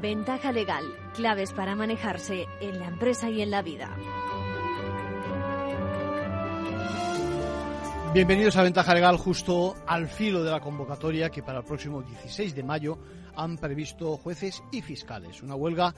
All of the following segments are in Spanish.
Ventaja legal, claves para manejarse en la empresa y en la vida. Bienvenidos a Ventaja Legal justo al filo de la convocatoria que para el próximo 16 de mayo han previsto jueces y fiscales. Una huelga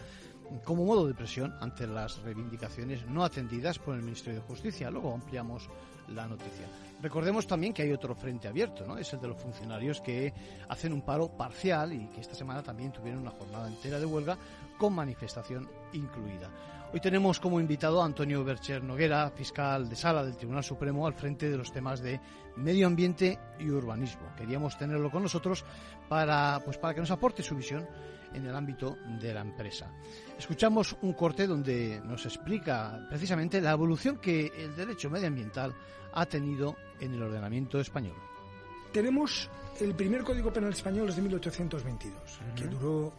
como modo de presión ante las reivindicaciones no atendidas por el Ministerio de Justicia. Luego ampliamos la noticia. Recordemos también que hay otro frente abierto, ¿no? Es el de los funcionarios que hacen un paro parcial y que esta semana también tuvieron una jornada entera de huelga con manifestación incluida. Hoy tenemos como invitado a Antonio Bercher Noguera, fiscal de sala del Tribunal Supremo, al frente de los temas de medio ambiente y urbanismo. Queríamos tenerlo con nosotros para, pues, para que nos aporte su visión en el ámbito de la empresa. Escuchamos un corte donde nos explica precisamente la evolución que el derecho medioambiental ha tenido en el ordenamiento español. Tenemos el primer Código Penal español es de 1822, que duró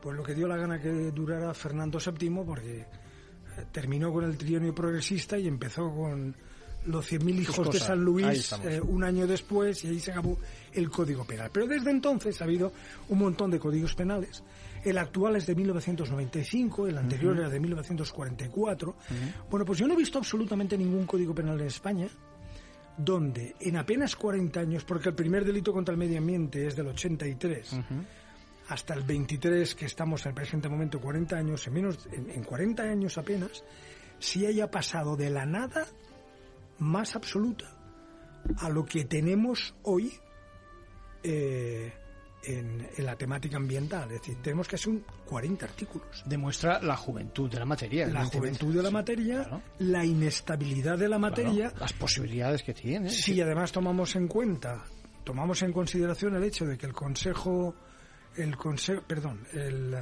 pues lo que dio la gana que durara Fernando VII, porque eh, terminó con el trienio progresista y empezó con los 100.000 hijos de San Luis eh, un año después y ahí se acabó el Código Penal. Pero desde entonces ha habido un montón de códigos penales. El actual es de 1995, el anterior era de 1944. Bueno, pues yo no he visto absolutamente ningún Código Penal en España donde en apenas 40 años, porque el primer delito contra el medio ambiente es del 83, hasta el 23, que estamos en el presente momento, 40 años, en, menos, en, 40 años apenas, si haya pasado de la nada más absoluta a lo que tenemos hoy eh, en, la temática ambiental. Es decir, tenemos que hacer un 40 artículos. Demuestra la juventud de la materia. La juventud de la materia, la inestabilidad de la materia. las posibilidades que tiene. Si además tomamos en cuenta, tomamos en consideración el hecho de que el Consejo el Consejo, perdón, el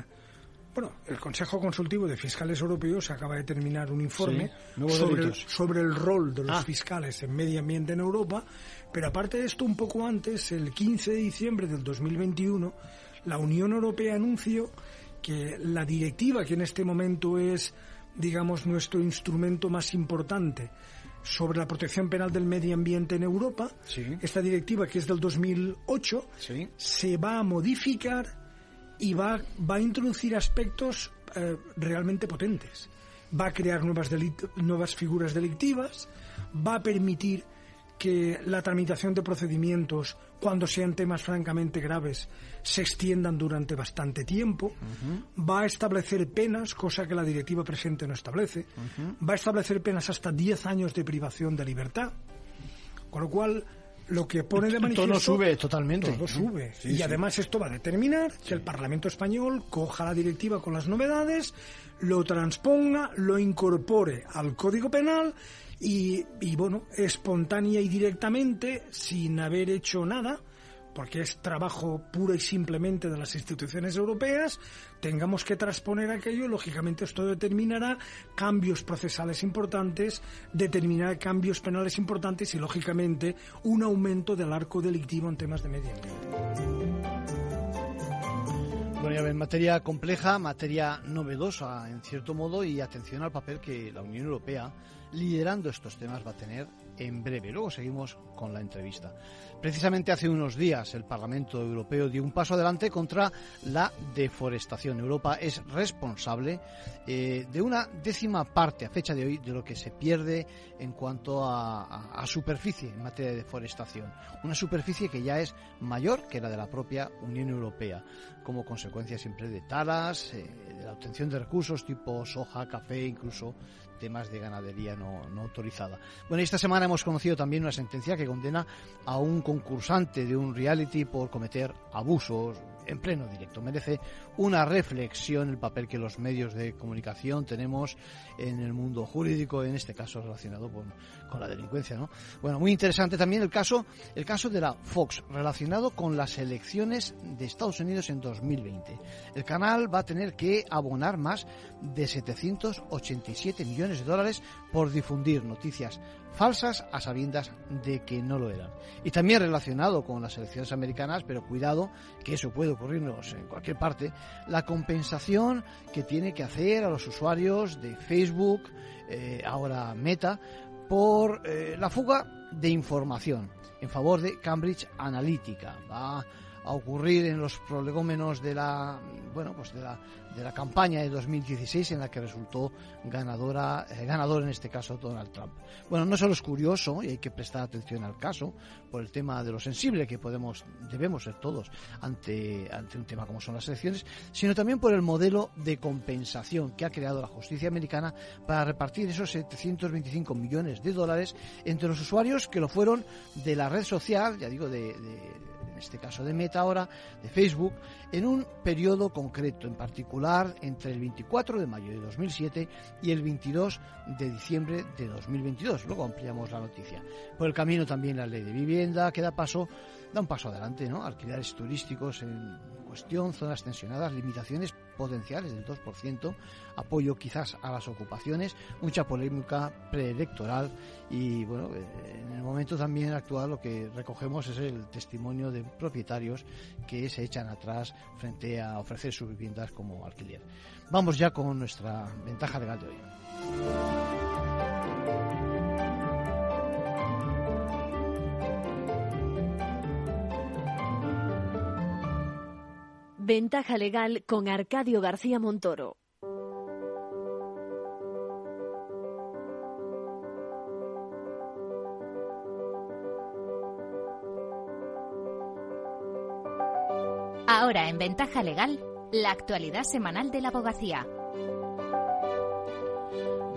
bueno, el Consejo Consultivo de Fiscales Europeos acaba de terminar un informe sobre, el, sobre, el, rol de los ah. fiscales en medio ambiente en Europa, pero aparte de esto, un poco antes, el 15 de diciembre del 2021, la Unión Europea anunció que la directiva, que en este momento es, digamos, nuestro instrumento más importante sobre la protección penal del medio ambiente en Europa, esta directiva que es del 2008, se va a modificar y va, va a introducir aspectos eh, realmente potentes. Va a crear nuevas, nuevas figuras delictivas, va a permitir que la tramitación de procedimientos, cuando sean temas francamente graves, se extiendan durante bastante tiempo, va a establecer penas, cosa que la directiva presente no establece, va a establecer penas hasta 10 años de privación de libertad, con lo cual lo que pone de manifiesto... Todo sube totalmente. Todo sube. y además esto va a determinar que el Parlamento español coja la directiva con las novedades, lo transponga, lo incorpore al Código Penal y, bueno, espontánea y directamente, sin haber hecho nada, porque es trabajo puro y simplemente de las instituciones europeas, tengamos que transponer aquello, lógicamente esto determinará cambios procesales importantes, determinará cambios penales importantes y, lógicamente, un aumento del arco delictivo en temas de medio ambiente. Bueno, ya materia compleja, materia novedosa en cierto modo y atención al papel que la Unión Europea liderando estos temas va a tener en breve. Luego seguimos con la entrevista. Precisamente hace unos días el Parlamento Europeo dio un paso adelante contra la deforestación. Europa es responsable eh, de una décima parte a fecha de hoy de lo que se pierde en cuanto a, superficie en materia de deforestación. Una superficie que ya es mayor que la de la propia Unión Europea, como consecuencia siempre de talas, eh, de la obtención de recursos tipo soja, café, incluso temas de ganadería no, autorizada. Bueno, esta semana hemos conocido también una sentencia que condena a un concursante de un reality por cometer abusos en pleno directo. Merece una reflexión el papel que los medios de comunicación tenemos en el mundo jurídico, en este caso relacionado con, con la delincuencia. ¿no? Bueno, muy interesante también el caso, el caso de la Fox, relacionado con las elecciones de Estados Unidos en 2020. El canal va a tener que abonar más de 787 millones de dólares por difundir noticias falsas a sabiendas de que no lo eran. Y también relacionado con las elecciones americanas, pero cuidado, que eso puede ocurrirnos en cualquier parte, la compensación que tiene que hacer a los usuarios de Facebook, eh, ahora Meta, por eh, la fuga de información en favor de Cambridge Analytica. A ocurrir en los prolegómenos de la bueno pues de la de la campaña de 2016 en la que resultó ganadora eh, ganador en este caso Donald Trump. Bueno, no solo es curioso y hay que prestar atención al caso por el tema de lo sensible que podemos debemos ser todos ante ante un tema como son las elecciones, sino también por el modelo de compensación que ha creado la justicia americana para repartir esos 725 millones de dólares entre los usuarios que lo fueron de la red social, ya digo de en este caso de Meta ahora, de Facebook, en un periodo concreto, en particular entre el 24 de mayo de 2007 y el 22 de diciembre de 2022. Luego ampliamos la noticia. Por el camino también la ley de vivienda que da paso, da un paso adelante, ¿no? Alquileres turísticos en cuestión, zonas tensionadas, limitaciones potenciales del 2%, apoyo quizás a las ocupaciones, mucha polémica preelectoral y bueno, eh, en el momento también actual lo que recogemos es el testimonio de propietarios que se echan atrás frente a ofrecer sus viviendas como alquiler. Vamos ya con nuestra ventaja legal de hoy. Ventaja legal con Arcadio García Montoro. Ahora en Ventaja Legal, la actualidad semanal de la abogacía.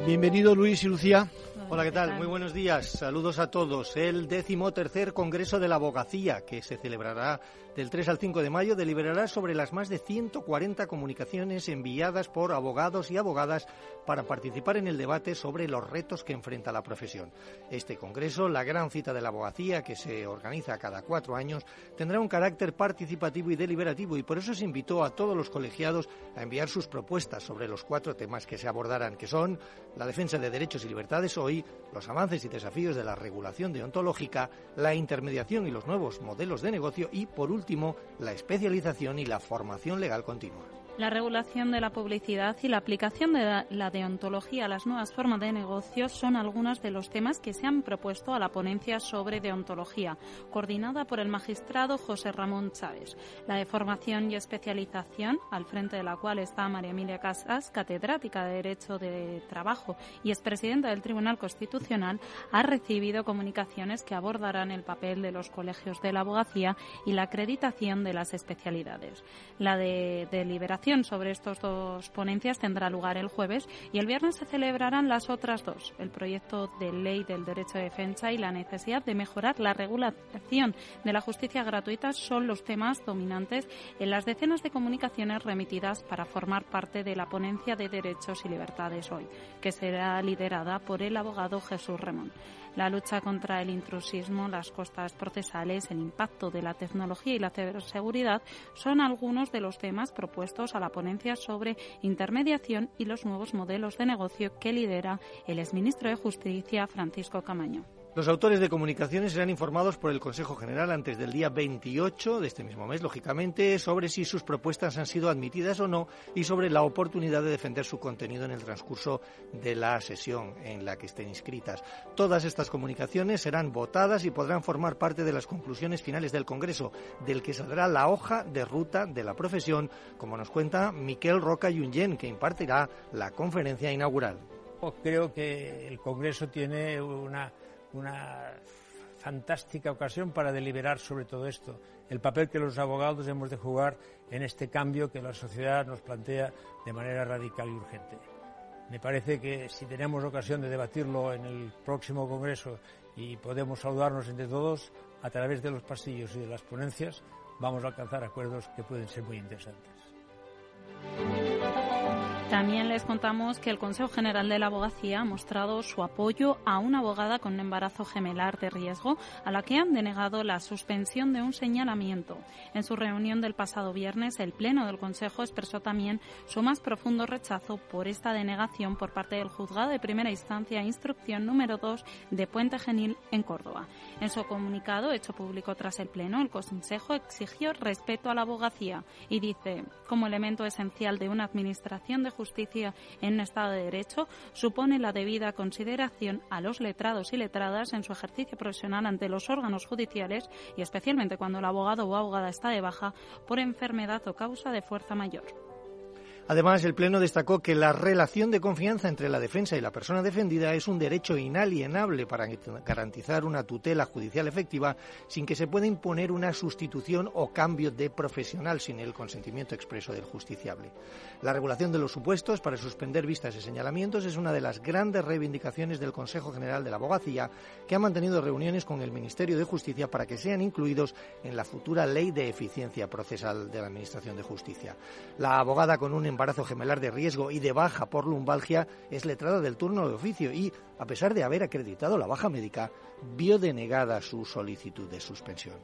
Bienvenido Luis y Lucía. Hola, ¿qué tal? Muy buenos días. Saludos a todos. El décimo tercer Congreso de la Abogacía, que se celebrará del 3 al 5 de mayo, deliberará sobre las más de 140 comunicaciones enviadas por abogados y abogadas para participar en el debate sobre los retos que enfrenta la profesión. Este Congreso, la gran cita de la abogacía, que se organiza cada cuatro años, tendrá un carácter participativo y deliberativo y por eso se invitó a todos los colegiados a enviar sus propuestas sobre los cuatro temas que se abordarán, que son la defensa de derechos y libertades hoy, los avances y desafíos de la regulación deontológica, la intermediación y los nuevos modelos de negocio y, por último, la especialización y la formación legal continua. La regulación de la publicidad y la aplicación de la deontología a las nuevas formas de negocio son algunos de los temas que se han propuesto a la ponencia sobre deontología, coordinada por el magistrado José Ramón Chávez. La de formación y especialización, al frente de la cual está María Emilia Casas, catedrática de Derecho de Trabajo y expresidenta del Tribunal Constitucional, ha recibido comunicaciones que abordarán el papel de los colegios de la abogacía y la acreditación de las especialidades. La de deliberación sobre estos dos ponencias tendrá lugar el jueves y el viernes se celebrarán las otras dos, el proyecto de ley del derecho de defensa y la necesidad de mejorar la regulación de la justicia gratuita son los temas dominantes en las decenas de comunicaciones remitidas para formar parte de la ponencia de derechos y libertades hoy, que será liderada por el abogado Jesús Remón la lucha contra el intrusismo, las costas procesales, el impacto de la tecnología y la ciberseguridad son algunos de los temas propuestos a la ponencia sobre intermediación y los nuevos modelos de negocio que lidera el exministro de Justicia Francisco Camaño. Los autores de comunicaciones serán informados por el Consejo General antes del día 28 de este mismo mes, lógicamente, sobre si sus propuestas han sido admitidas o no y sobre la oportunidad de defender su contenido en el transcurso de la sesión en la que estén inscritas. Todas estas comunicaciones serán votadas y podrán formar parte de las conclusiones finales del Congreso, del que saldrá la hoja de ruta de la profesión, como nos cuenta Miquel Roca Yunyen, que impartirá la conferencia inaugural. Creo que el Congreso tiene una una fantástica ocasión para deliberar sobre todo esto, el papel que los abogados hemos de jugar en este cambio que la sociedad nos plantea de manera radical y urgente. Me parece que si tenemos ocasión de debatirlo en el próximo Congreso y podemos saludarnos entre todos a través de los pasillos y de las ponencias, vamos a alcanzar acuerdos que pueden ser muy interesantes. También les contamos que el Consejo General de la Abogacía ha mostrado su apoyo a una abogada con un embarazo gemelar de riesgo a la que han denegado la suspensión de un señalamiento. En su reunión del pasado viernes, el Pleno del Consejo expresó también su más profundo rechazo por esta denegación por parte del Juzgado de Primera Instancia Instrucción número 2 de Puente Genil en Córdoba. En su comunicado, hecho público tras el Pleno, el Consejo exigió respeto a la abogacía y dice, como elemento esencial de una administración de justicia en Estado de Derecho supone la debida consideración a los letrados y letradas en su ejercicio profesional ante los órganos judiciales y especialmente cuando el abogado o abogada está de baja por enfermedad o causa de fuerza mayor. Además, el Pleno destacó que la relación de confianza entre la defensa y la persona defendida es un derecho inalienable para garantizar una tutela judicial efectiva sin que se pueda imponer una sustitución o cambio de profesional sin el consentimiento expreso del justiciable. La regulación de los supuestos para suspender vistas y señalamientos es una de las grandes reivindicaciones del Consejo General de la Abogacía, que ha mantenido reuniones con el Ministerio de Justicia para que sean incluidos en la futura Ley de Eficiencia Procesal de la Administración de Justicia. La abogada con un embarazo gemelar de riesgo y de baja por lumbalgia es letrada del turno de oficio y, a pesar de haber acreditado la baja médica, vio denegada su solicitud de suspensión.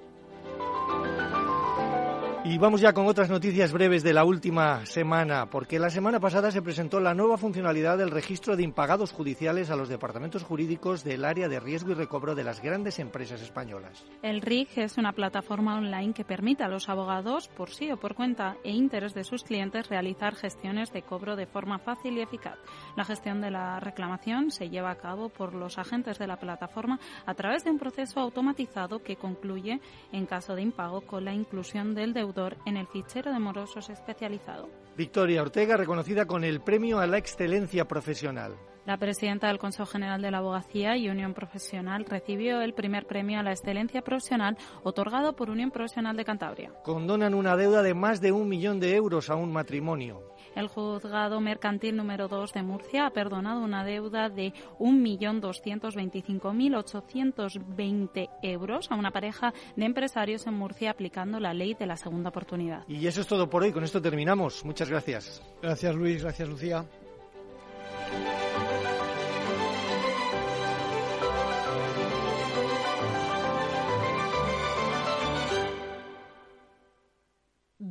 Y vamos ya con otras noticias breves de la última semana, porque la semana pasada se presentó la nueva funcionalidad del registro de impagados judiciales a los departamentos jurídicos del área de riesgo y recobro de las grandes empresas españolas. El RIG es una plataforma online que permite a los abogados, por sí o por cuenta e interés de sus clientes, realizar gestiones de cobro de forma fácil y eficaz. La gestión de la reclamación se lleva a cabo por los agentes de la plataforma a través de un proceso automatizado que concluye, en caso de impago, con la inclusión del deudor en el fichero de morosos especializado. Victoria Ortega, reconocida con el Premio a la Excelencia Profesional. La presidenta del Consejo General de la Abogacía y Unión Profesional recibió el primer premio a la excelencia profesional otorgado por Unión Profesional de Cantabria. Condonan una deuda de más de un millón de euros a un matrimonio. El juzgado mercantil número 2 de Murcia ha perdonado una deuda de 1.225.820 euros a una pareja de empresarios en Murcia aplicando la ley de la segunda oportunidad. Y eso es todo por hoy. Con esto terminamos. Muchas gracias. Gracias Luis, gracias Lucía.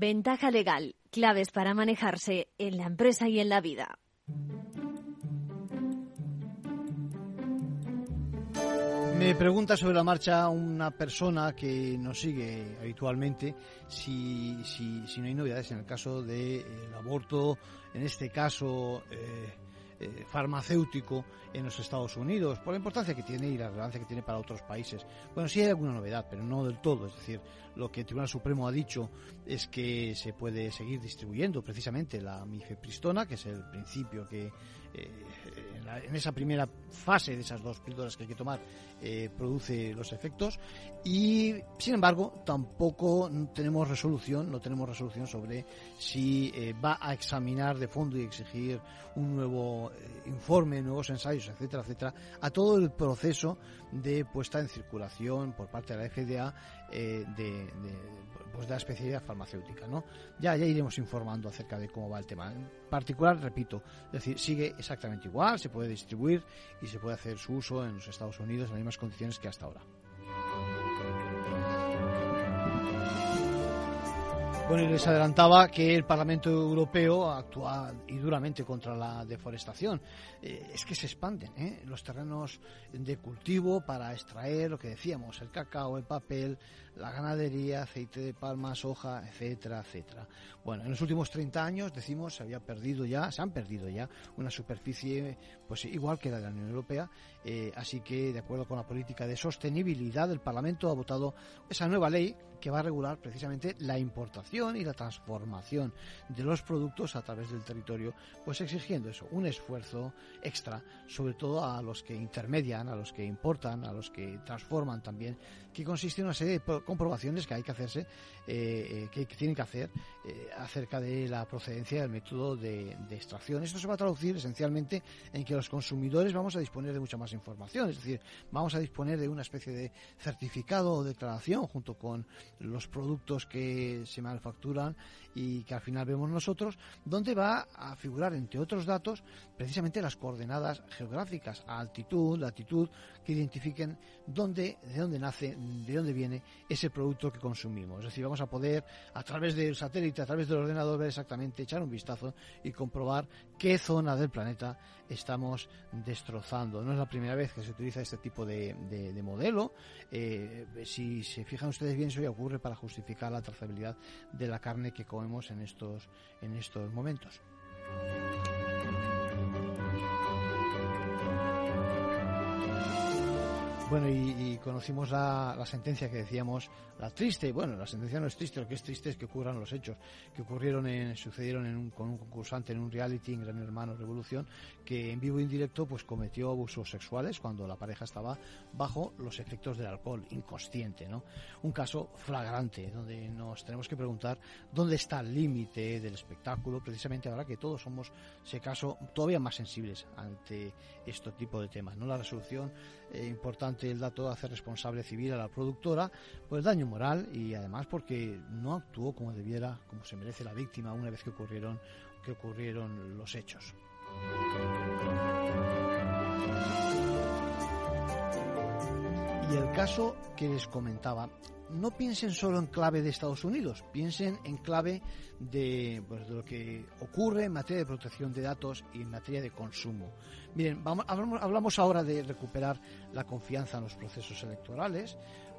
Ventaja legal. Claves para manejarse en la empresa y en la vida. Me pregunta sobre la marcha una persona que nos sigue habitualmente si, si, si no hay novedades en el caso del aborto, en este caso eh, eh, farmacéutico en los Estados Unidos, por la importancia que tiene y la relevancia que tiene para otros países. Bueno, sí hay alguna novedad, pero no del todo. Es decir, lo que el Tribunal Supremo ha dicho es que se puede seguir distribuyendo precisamente la mifepristona, que es el principio que eh, en, esa primera fase de esas dos píldoras que hay que tomar eh, produce los efectos. Y sin embargo tampoco tenemos resolución no tenemos resolución sobre si eh, va a examinar de fondo y exigir un nuevo informe nuevos ensayos etcétera etcétera a todo el proceso de puesta en circulación por parte de la FDA de pues, de la especialidad farmacéutica, ¿no? Ya, ya iremos informando acerca de cómo va el tema. En particular, repito, es decir, sigue exactamente igual, se puede distribuir y se puede hacer su uso en los Estados Unidos en las mismas condiciones que hasta ahora. Bueno, y les adelantaba que el Parlamento Europeo actúa y duramente contra la deforestación. Eh, es que se expanden ¿eh? los terrenos de cultivo para extraer lo que decíamos, el cacao, el papel, la ganadería, aceite de palma, soja, etcétera, etcétera. Bueno, en los últimos 30 años, decimos, se había perdido ya, se han perdido ya una superficie, pues igual que la de la Unión Europea, eh, así que, de acuerdo con la política de sostenibilidad, el Parlamento ha votado esa nueva ley que va a regular precisamente la importación y la transformación de los productos a través del territorio, pues exigiendo eso, un esfuerzo extra, sobre todo a los que intermedian, a los que importan, a los que transforman también, que consiste en una serie de comprobaciones que hay que hacerse, eh, eh, que, tienen que hacer eh, acerca de la procedencia del método de, de, extracción. Esto se va a traducir esencialmente en que los consumidores vamos a disponer de mucha más información, es decir, vamos a disponer de una especie de certificado o declaración junto con los productos que se facturan y que al final vemos nosotros, donde va a figurar, entre otros datos, precisamente las coordenadas geográficas, altitud, latitud, que identifiquen dónde, de dónde nace, de dónde viene ese producto que consumimos. Es decir, vamos a poder, a través del satélite, a través del ordenador, ver exactamente, echar un vistazo y comprobar qué zona del planeta estamos destrozando. No es la primera vez que se utiliza este tipo de, modelo. Eh, si se fijan ustedes bien, eso ya ocurre para justificar la trazabilidad de la carne que comemos en estos, en estos momentos. Bueno, y, conocimos la, sentencia que decíamos, la triste, bueno, la sentencia no es triste, lo que es triste es que ocurran los hechos que ocurrieron, en, sucedieron en un, con un concursante en un reality en Gran Hermano Revolución, que en vivo e indirecto pues cometió abusos sexuales cuando la pareja estaba bajo los efectos del alcohol, inconsciente, ¿no? Un caso flagrante, donde nos tenemos que preguntar dónde está el límite del espectáculo, precisamente ahora que todos somos, ese caso, todavía más sensibles ante este tipo de temas, ¿no? La resolución eh, importante el dato hace responsable civil a la productora por el daño moral y además porque no actuó como debiera, como se merece la víctima una vez que ocurrieron, que ocurrieron los hechos. Y el caso que les comentaba, no piensen solo en clave de Estados Unidos, piensen en clave de, pues, de lo que ocurre en materia de protección de datos y en materia de consumo. Miren, vamos, hablamos ahora de recuperar la confianza en los procesos electorales,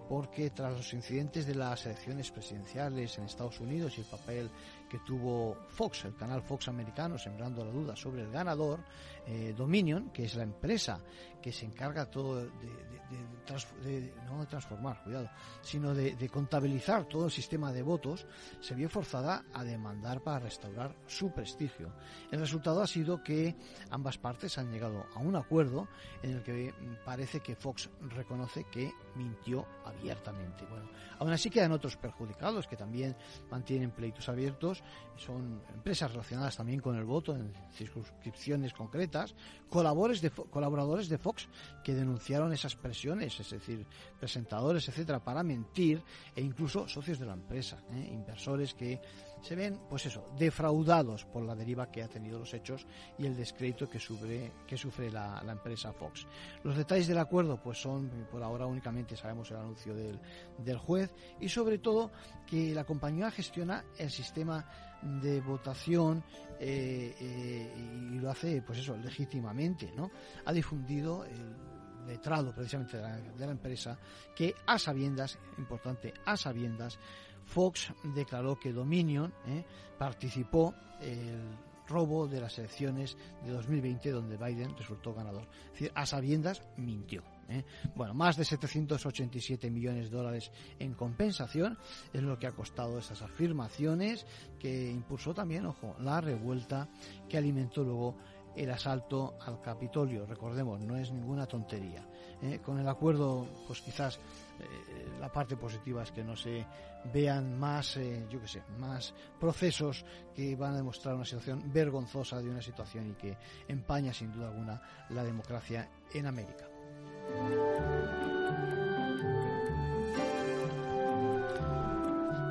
porque tras los incidentes de las elecciones presidenciales en Estados Unidos y el papel que tuvo Fox, el canal Fox americano, sembrando la duda sobre el ganador, eh, Dominion, que es la empresa que se encarga todo de, no de transformar, cuidado, sino de, contabilizar todo el sistema de votos, se vio forzada a demandar para restaurar su prestigio. El resultado ha sido que ambas partes han llegado a un acuerdo en el que parece que Fox reconoce que mintió abiertamente. Bueno, aún así quedan otros perjudicados que también mantienen pleitos abiertos, son empresas relacionadas también con el voto en circunscripciones concretas, colaboradores de, Fox que denunciaron esas presiones, es decir, presentadores, etcétera, para mentir, e incluso socios de la empresa, ¿eh? inversores que se ven, pues eso, defraudados por la deriva que ha tenido los hechos y el descrédito que sufre, que sufre la, empresa Fox. Los detalles del acuerdo, pues son, por ahora únicamente sabemos el anuncio del, del juez y sobre todo que la compañía gestiona el sistema de votación eh, eh, y lo hace, pues eso, legítimamente, ¿no? Ha difundido el letrado precisamente de de la empresa que a sabiendas, importante, a sabiendas, Fox declaró que Dominion eh, participó el robo de las elecciones de 2020 donde Biden resultó ganador. Es decir, a sabiendas mintió. ¿eh? Bueno, más de 787 millones de dólares en compensación es lo que ha costado esas afirmaciones que impulsó también, ojo, la revuelta que alimentó luego el asalto al Capitolio. Recordemos, no es ninguna tontería. ¿eh? Con el acuerdo, pues quizás eh, la parte positiva es que no se vean más, eh, yo qué sé, más procesos que van a demostrar una situación vergonzosa de una situación y que empaña sin duda alguna la democracia en América.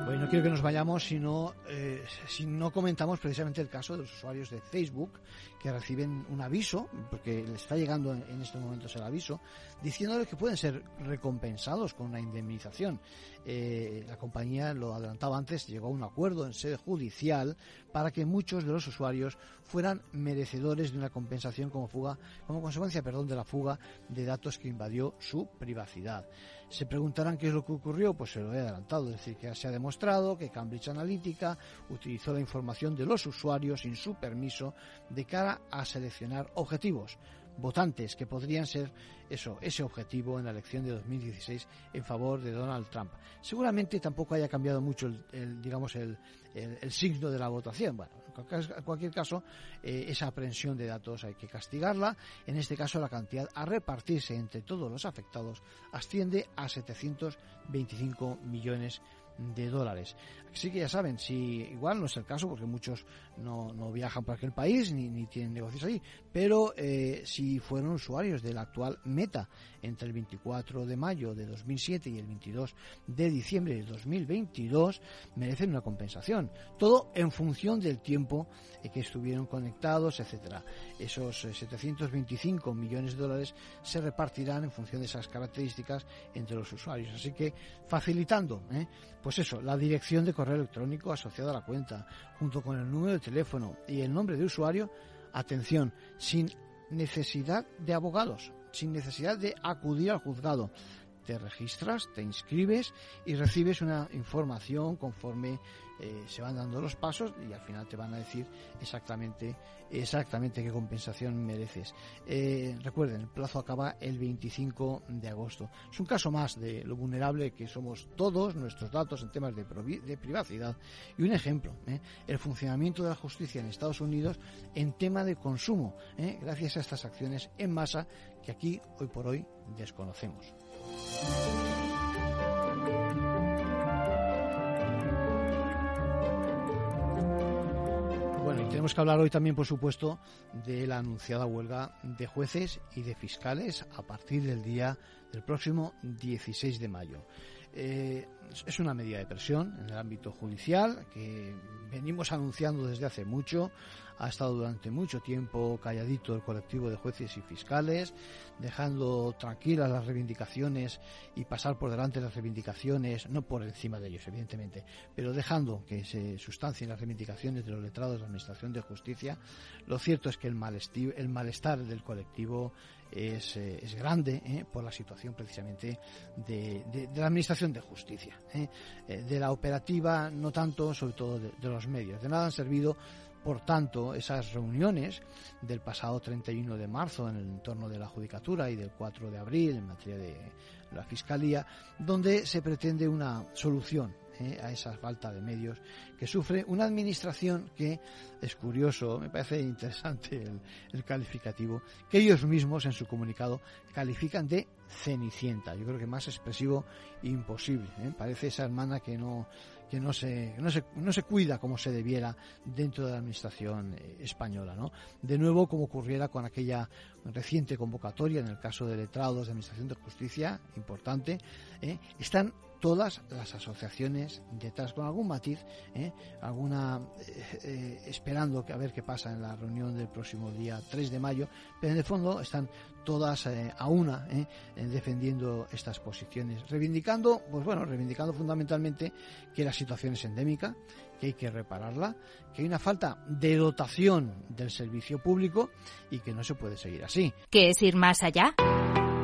No quiero que nos vayamos eh, si no comentamos precisamente el caso de los usuarios de Facebook que reciben un aviso, porque les está llegando en, en estos momentos el aviso, diciéndoles que pueden ser recompensados con una indemnización. Eh, la compañía, lo adelantaba antes, llegó a un acuerdo en sede judicial para que muchos de los usuarios fueran merecedores de una compensación como fuga, como consecuencia, perdón, de la fuga de datos que invadió su privacidad. Se preguntarán qué es lo que ocurrió, pues se lo he adelantado, es decir, que se ha demostrado que Cambridge Analytica utilizó la información de los usuarios sin su permiso de cara a seleccionar objetivos votantes que podrían ser eso, ese objetivo en la elección de 2016 en favor de Donald Trump. Seguramente tampoco haya cambiado mucho el, digamos el, el, signo de la votación. Bueno, en cualquier caso, eh, esa aprehensión de datos hay que castigarla. En este caso, la cantidad a repartirse entre todos los afectados asciende a 725 millones de dólares. Así que ya saben, si igual no es el caso, porque muchos no, no viajan por aquel país ni, ni tienen negocios allí, pero eh, si fueron usuarios del actual Meta entre el 24 de mayo de 2007 y el 22 de diciembre de 2022, merecen una compensación. Todo en función del tiempo que estuvieron conectados, etcétera. Esos 725 eh, millones de dólares se repartirán en función de esas características entre los usuarios. Así que facilitando, ¿eh? Pues eso, la dirección de correo electrónico asociada a la cuenta, junto con el número de teléfono y el nombre de usuario, atención, sin necesidad de abogados, sin necesidad de acudir al juzgado. Te registras, te inscribes y recibes una información conforme eh, se van dando los pasos y al final te van a decir exactamente exactamente qué compensación mereces. Eh, recuerden, el plazo acaba el 25 de agosto. Es un caso más de lo vulnerable que somos todos nuestros datos en temas de, de privacidad y un ejemplo, ¿eh? el funcionamiento de la justicia en Estados Unidos en tema de consumo, gracias a estas acciones en masa que aquí hoy por hoy desconocemos. Y tenemos que hablar hoy también, por supuesto, de la anunciada huelga de jueces y de fiscales a partir del día del próximo 16 de mayo. Eh, es una medida de presión en el ámbito judicial que venimos anunciando desde hace mucho ha estado durante mucho tiempo calladito el colectivo de jueces y fiscales, dejando tranquilas las reivindicaciones y pasar por delante las reivindicaciones, no por encima de ellos, evidentemente, pero dejando que se sustancien las reivindicaciones de los letrados de la Administración de Justicia. Lo cierto es que el malestar, del colectivo es, eh, grande eh, por la situación precisamente de, la Administración de Justicia. Eh. de la operativa, no tanto, sobre todo de los medios. De nada han servido por tanto, esas reuniones del pasado 31 de marzo en el entorno de la Judicatura y del 4 de abril en materia de la Fiscalía, donde se pretende una solución ¿eh? a esa falta de medios que sufre una administración que es curioso, me parece interesante el, calificativo, que ellos mismos en su comunicado califican de cenicienta. Yo creo que más expresivo imposible. ¿eh? Parece esa hermana que no que no se, no se, no se cuida como se debiera dentro de la administración eh, española. ¿no? De nuevo, como ocurriera con aquella reciente convocatoria en el caso de letrados de Administración de Justicia, importante, ¿eh? están todas las asociaciones detrás con algún matiz, ¿eh? alguna esperando que a ver qué pasa en la reunión del próximo día 3 de mayo, pero en el fondo están todas eh, a una eh, defendiendo estas posiciones, reivindicando, pues bueno, reivindicando fundamentalmente que la situación es endémica, que hay que repararla, que hay una falta de dotación del servicio público y que no se puede seguir así. ¿Qué es ir más allá?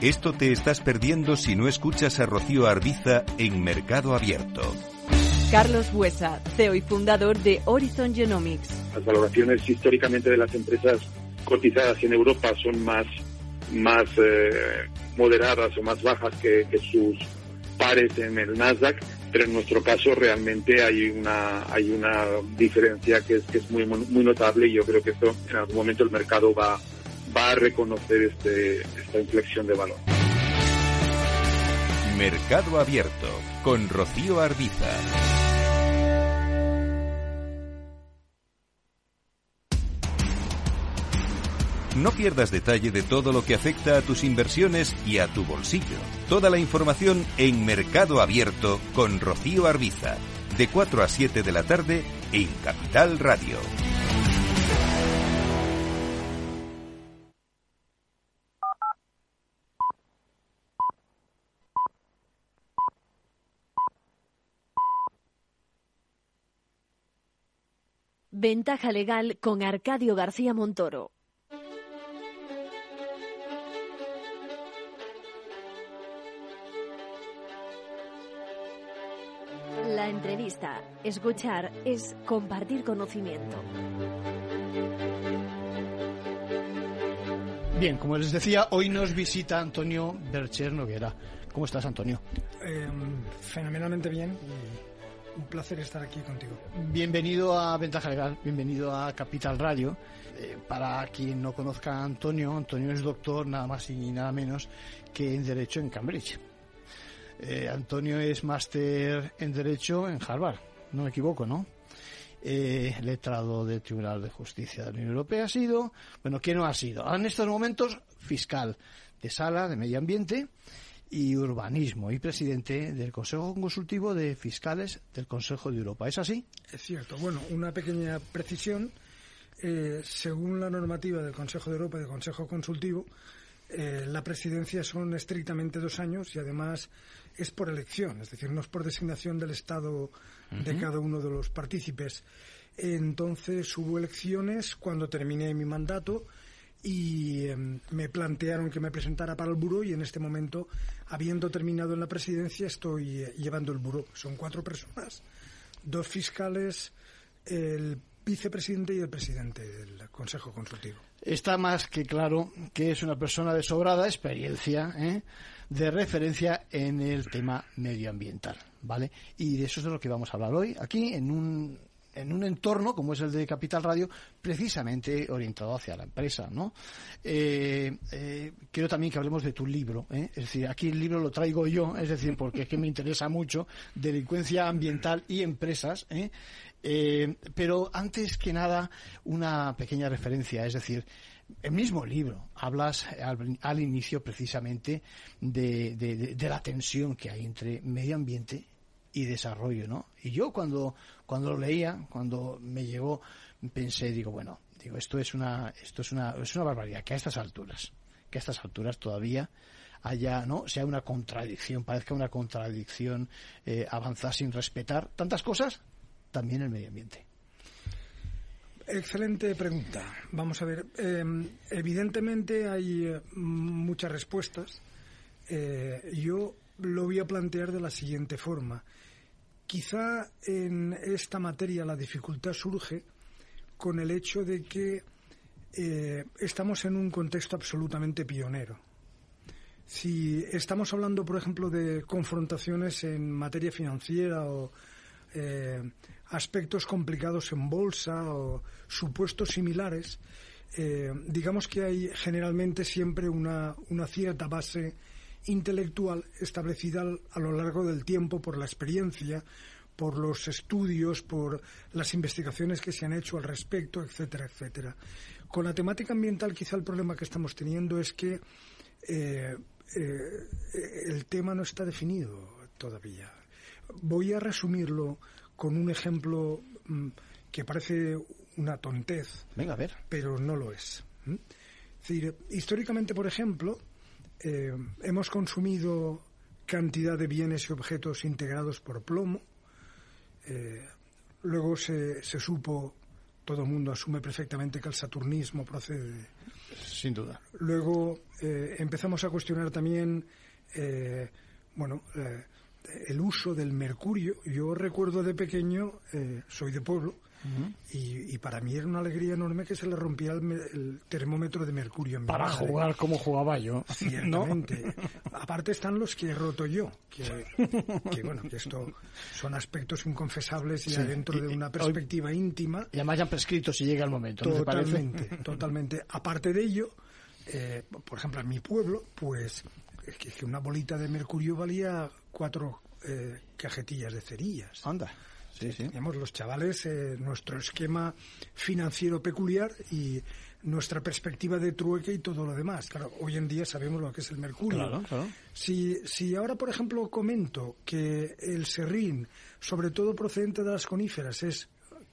Esto te estás perdiendo si no escuchas a Rocío Arbiza en Mercado Abierto. Carlos Huesa, CEO y fundador de Horizon Genomics. Las valoraciones históricamente de las empresas cotizadas en Europa son más más moderadas o más bajas que, que sus pares en el Nasdaq, pero en nuestro caso realmente hay una hay una diferencia que es, que es muy muy notable y yo creo que esto en algún momento el mercado va va a reconocer este, esta inflexión de valor. Mercado Abierto con Rocío Arbiza. No pierdas detalle de todo lo que afecta a tus inversiones y a tu bolsillo. Toda la información en Mercado Abierto con Rocío Arbiza, de 4 a 7 de la tarde en Capital Radio. Ventaja legal con Arcadio García Montoro. La entrevista, escuchar, es compartir conocimiento. Bien, como les decía, hoy nos visita Antonio Bercher Noguera. ¿Cómo estás, Antonio? Eh, fenomenalmente bien y un placer estar aquí contigo. Bienvenido a Ventaja Legal, bienvenido a Capital Radio. Eh, para quien no conozca a Antonio, Antonio es doctor nada más y nada menos que en Derecho en Cambridge. Eh, Antonio es máster en Derecho en Harvard, no me equivoco, ¿no? Eh, letrado del Tribunal de Justicia de la Unión Europea ha sido, bueno, ¿quién no ha sido? En estos momentos, fiscal de sala de medio ambiente y urbanismo y presidente del Consejo Consultivo de Fiscales del Consejo de Europa. ¿Es así? Es cierto. Bueno, una pequeña precisión. Eh, según la normativa del Consejo de Europa y del Consejo Consultivo, eh, la presidencia son estrictamente dos años y además es por elección, es decir, no es por designación del Estado de cada uno de los partícipes. Entonces hubo elecciones cuando terminé mi mandato y em, me plantearon que me presentara para el buró y en este momento, habiendo terminado en la presidencia, estoy eh, llevando el buró. Son cuatro personas, dos fiscales, el vicepresidente y el presidente del Consejo Consultivo. Está más que claro que es una persona de sobrada experiencia, ¿eh? de referencia en el tema medioambiental, ¿vale? Y de eso es de lo que vamos a hablar hoy, aquí en un en un entorno como es el de Capital Radio, precisamente orientado hacia la empresa, ¿no? Eh, eh, quiero también que hablemos de tu libro, ¿eh? es decir, aquí el libro lo traigo yo, es decir, porque es que me interesa mucho delincuencia ambiental y empresas, pero antes que nada una pequeña referencia, es decir, el mismo libro hablas al, inicio precisamente de, de, la tensión que hay entre medio ambiente y desarrollo, ¿no? Y yo cuando, cuando lo leía, cuando me llegó, pensé, digo, bueno, digo, esto es una, esto es una, es una barbaridad, que a estas alturas, que a estas alturas todavía haya, ¿no? sea una contradicción, parezca una contradicción eh, avanzar sin respetar tantas cosas, también el medio ambiente. Excelente pregunta. Vamos a ver. Em, evidentemente hay eh, muchas respuestas. Eh, yo lo voy a plantear de la siguiente forma. Quizá en esta materia la dificultad surge con el hecho de que eh, estamos en un contexto absolutamente pionero. Si estamos hablando, por ejemplo, de confrontaciones en materia financiera o eh, aspectos complicados en bolsa o supuestos similares, eh, digamos que hay generalmente siempre una, una cierta base intelectual establecida a lo largo del tiempo por la experiencia, por los estudios, por las investigaciones que se han hecho al respecto, etcétera, etcétera. Con la temática ambiental quizá el problema que estamos teniendo es que eh, eh, el tema no está definido todavía. Voy a resumirlo con un ejemplo mm, que parece una tontez, Venga, a ver. pero no lo es. decir, históricamente, por ejemplo, eh, hemos consumido cantidad de bienes y objetos integrados por plomo. Eh, luego se, se, supo, todo el mundo asume perfectamente que el saturnismo procede. Sin duda. Luego eh, empezamos a cuestionar también, bueno, el uso del mercurio. Yo recuerdo de pequeño, soy de pueblo, y, para mí era una alegría enorme que se le rompiera el, termómetro de mercurio en mi Para jugar como jugaba yo. Ciertamente. Aparte están los que he roto yo, que, bueno, que esto son aspectos inconfesables y dentro de una perspectiva íntima. Y además ya prescrito si llega el momento. Totalmente, totalmente. Aparte de ello, eh, por ejemplo, en mi pueblo, pues que, una bolita de mercurio valía cuatro eh, cajetillas de cerillas. Anda. Sí, sí. Digamos, los chavales, eh, nuestro esquema financiero peculiar y nuestra perspectiva de trueque y todo lo demás. Claro, hoy en día sabemos lo que es el mercurio. Claro, claro. Si, si ahora, por ejemplo, comento que el serrín, sobre todo procedente de las coníferas, es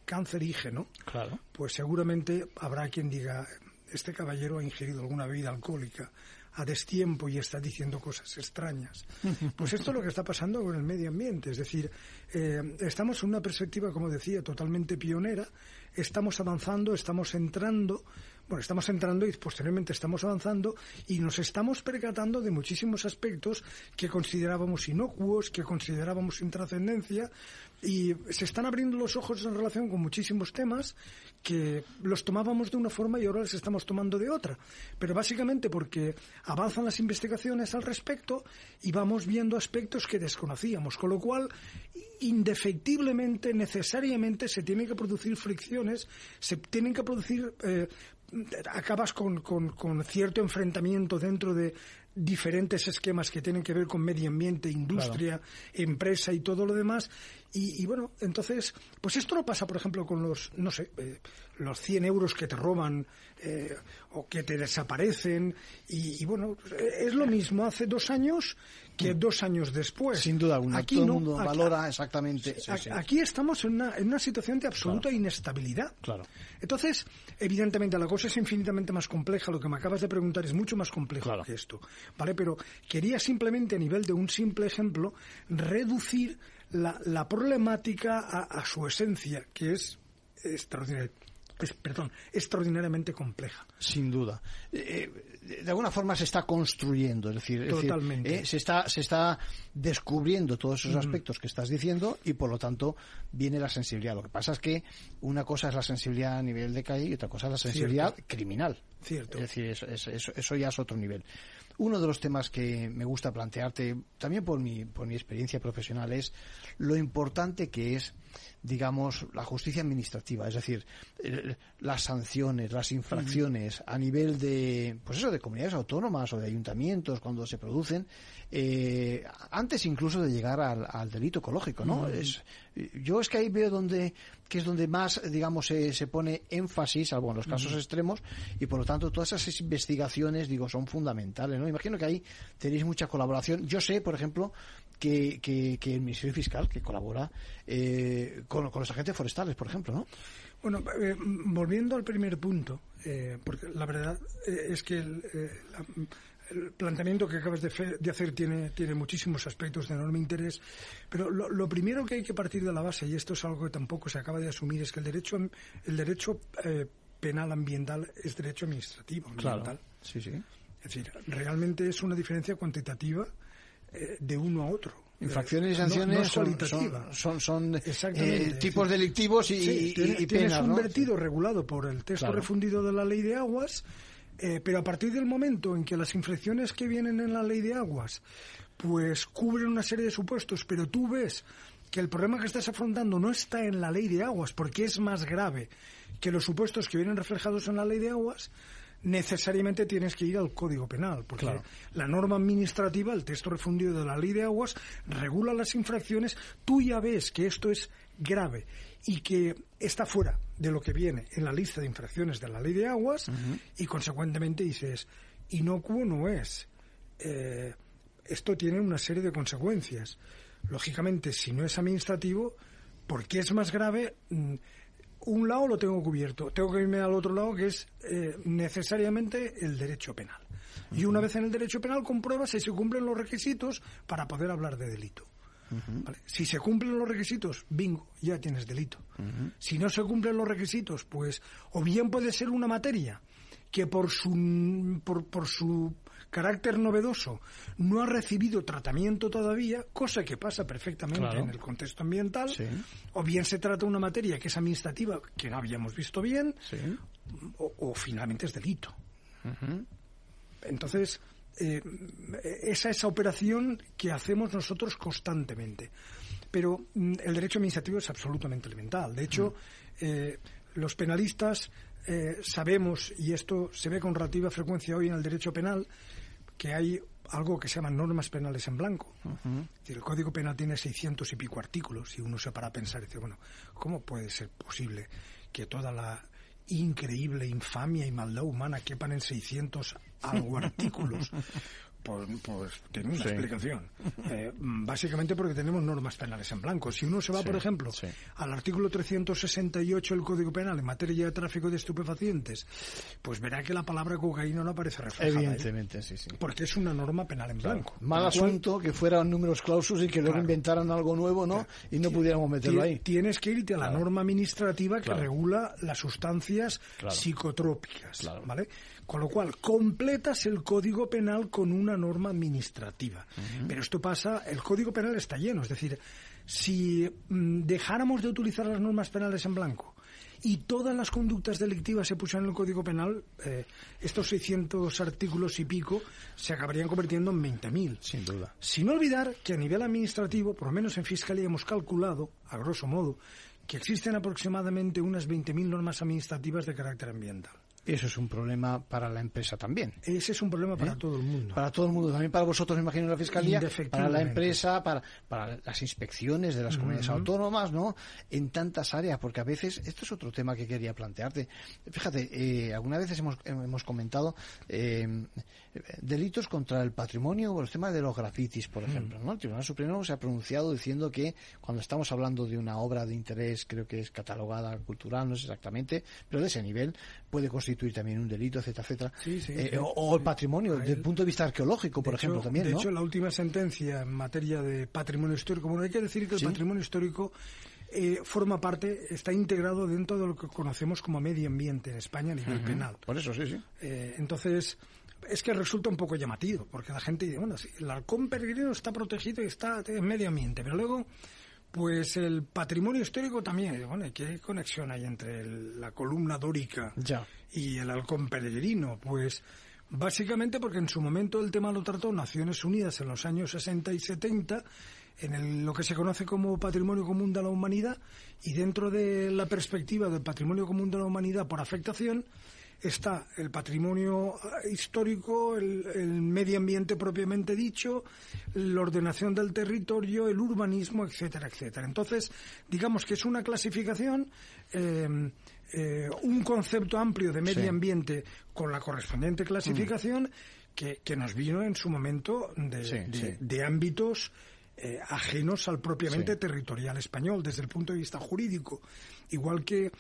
cancerígeno, claro. pues seguramente habrá quien diga, este caballero ha ingerido alguna bebida alcohólica a destiempo y está diciendo cosas extrañas. Pues esto es lo que está pasando con el medio ambiente. Es decir, eh, estamos en una perspectiva, como decía, totalmente pionera. Estamos avanzando, estamos entrando bueno, estamos entrando y posteriormente estamos avanzando y nos estamos percatando de muchísimos aspectos que considerábamos inocuos, que considerábamos sin trascendencia y se están abriendo los ojos en relación con muchísimos temas que los tomábamos de una forma y ahora los estamos tomando de otra. Pero básicamente porque avanzan las investigaciones al respecto y vamos viendo aspectos que desconocíamos, con lo cual indefectiblemente, necesariamente se tienen que producir fricciones, se tienen que producir eh, acabas con, con, cierto enfrentamiento dentro de diferentes esquemas que tienen que ver con medio ambiente, industria, empresa y todo lo demás. Y, bueno, entonces, pues esto no pasa, por ejemplo, con los, no sé, eh, los 100 euros que te roban eh, o que te desaparecen. Y, bueno, es lo mismo hace dos años que mm. dos años después. Sin duda alguna. Aquí Todo el mundo valora exactamente. aquí estamos en una, en una situación de absoluta inestabilidad. Claro. Entonces, evidentemente, la cosa es infinitamente más compleja. Lo que me acabas de preguntar es mucho más complejo que esto. ¿Vale? Pero quería simplemente, a nivel de un simple ejemplo, reducir la, la problemática a, a su esencia, que es extraordinaria es, perdón, extraordinariamente compleja. Sin duda. Eh, de alguna forma se está construyendo, es decir, eh, se, está, se está descubriendo todos esos aspectos que estás diciendo y por lo tanto viene la sensibilidad. Lo que pasa es que una cosa es la sensibilidad a nivel de calle y otra cosa es la sensibilidad criminal. Cierto. Es decir, eso, eso, ya es otro nivel. Uno de los temas que me gusta plantearte, también por mi, por mi experiencia profesional, es lo importante que es digamos, la justicia administrativa, es decir, las sanciones, las infracciones a nivel de, pues eso, de comunidades autónomas o de ayuntamientos cuando se producen, eh, antes incluso de llegar al, delito ecológico, ¿no? es, yo es que ahí veo donde, que es donde más, digamos, se, se pone énfasis, salvo en los casos extremos, y por lo tanto todas esas investigaciones, digo, son fundamentales, ¿no? Imagino que ahí tenéis mucha colaboración. Yo sé, por ejemplo, que, que, que el Ministerio Fiscal, que colabora eh, con, los agentes forestales, por ejemplo, ¿no? Bueno, eh, volviendo al primer punto, eh, porque la verdad es que el, planteamiento que acabas de, hacer tiene, tiene muchísimos aspectos de enorme interés, pero lo, primero que hay que partir de la base, y esto es algo que tampoco se acaba de asumir, es que el derecho, el derecho penal ambiental es derecho administrativo ambiental. sí, sí. Es decir, realmente es una diferencia cuantitativa eh, de uno a otro. Infracciones y sanciones son, son, eh, tipos delictivos y, tienes, un vertido regulado por el texto refundido de la ley de aguas, eh, pero a partir del momento en que las infracciones que vienen en la ley de aguas pues cubren una serie de supuestos, pero tú ves que el problema que estás afrontando no está en la ley de aguas porque es más grave que los supuestos que vienen reflejados en la ley de aguas, necesariamente tienes que ir al Código Penal, porque la norma administrativa, el texto refundido de la Ley de Aguas, regula las infracciones. Tú ya ves que esto es grave y que está fuera de lo que viene en la lista de infracciones de la Ley de Aguas y, consecuentemente, dices, inocuo no es. Eh, esto tiene una serie de consecuencias. Lógicamente, si no es administrativo, porque es más grave, mm, un lado lo tengo cubierto, tengo que irme al otro lado que es eh, necesariamente el derecho penal. Y una vez en el derecho penal compruebas si se cumplen los requisitos para poder hablar de delito. Si se cumplen los requisitos, bingo, ya tienes delito. Si no se cumplen los requisitos, pues o bien puede ser una materia que por su, por, por su carácter novedoso no ha recibido tratamiento todavía, cosa que pasa perfectamente en el contexto ambiental, o bien se trata de una materia que es administrativa, que no habíamos visto bien, o, finalmente es delito. Entonces, eh, esa es esa operación que hacemos nosotros constantemente. Pero mm, el derecho administrativo es absolutamente elemental. De hecho, mm. eh, los penalistas eh, sabemos, y esto se ve con relativa frecuencia hoy en el derecho penal, que hay algo que se llaman normas penales en blanco. El Código Penal tiene 600 y pico artículos y uno se para a pensar y dice, bueno, ¿cómo puede ser posible que toda la increíble infamia y maldad humana quepan en 600 algo artículos? Pues, pues tiene una explicación. Eh, básicamente porque tenemos normas penales en blanco. Si uno se va, por ejemplo, al artículo 368 del Código Penal en materia de tráfico de estupefacientes, pues verá que la palabra cocaína no aparece reflejada. Evidentemente, sí, sí. Porque es una norma penal en blanco. Mal asunto que fueran números clausus y que luego inventaran algo nuevo, ¿no? Y no pudiéramos meterlo ahí. Tienes que irte a la norma administrativa que regula las sustancias psicotrópicas, ¿vale? Con lo cual, completas el Código Penal con una norma administrativa. Pero esto pasa, el Código Penal está lleno, es decir, si mm, dejáramos de utilizar las normas penales en blanco y todas las conductas delictivas se pusieran en el Código Penal, eh, estos 600 artículos y pico se acabarían convirtiendo en 20.000. Sin duda. Sin olvidar que a nivel administrativo, por lo menos en Fiscalía, hemos calculado, a grosso modo, que existen aproximadamente unas 20.000 normas administrativas de carácter ambiental. Eso es un problema para la empresa también. Ese es un problema para ¿Eh? todo el mundo. Para todo el mundo, también para vosotros, me imagino, la Fiscalía, para la empresa, para, para las inspecciones de las comunidades autónomas, ¿no? En tantas áreas, porque a veces, esto es otro tema que quería plantearte. Fíjate, eh, algunas veces hemos, hemos comentado eh, delitos contra el patrimonio o los temas de los grafitis, por ejemplo, ¿no? El Tribunal Supremo se ha pronunciado diciendo que cuando estamos hablando de una obra de interés, creo que es catalogada cultural, no sé exactamente, pero de ese nivel, puede constituir también un delito, etcétera, etcétera. Eh, o, el patrimonio, desde el punto de vista arqueológico, por ejemplo, también. De hecho, la última sentencia en materia de patrimonio histórico, bueno, hay que decir que el patrimonio histórico eh, forma parte, está integrado dentro de lo que conocemos como medio ambiente en España a nivel penal. Por eso, sí, sí. Eh, entonces, es que resulta un poco llamativo, porque la gente dice, bueno, sí, el halcón peregrino está protegido y está en medio ambiente, pero luego pues el patrimonio histórico también, bueno, ¿qué conexión hay entre la columna dórica y el halcón peregrino? Pues básicamente porque en su momento el tema lo trató Naciones Unidas en los años 60 y 70 en lo que se conoce como patrimonio común de la humanidad y dentro de la perspectiva del patrimonio común de la humanidad por afectación está el patrimonio histórico, el, medio ambiente propiamente dicho, la ordenación del territorio, el urbanismo, etcétera, etcétera. Entonces, digamos que es una clasificación, em, eh, un concepto amplio de medio ambiente con la correspondiente clasificación que, nos vino en su momento de, ámbitos eh, ajenos al propiamente territorial español desde el punto de vista jurídico. Igual que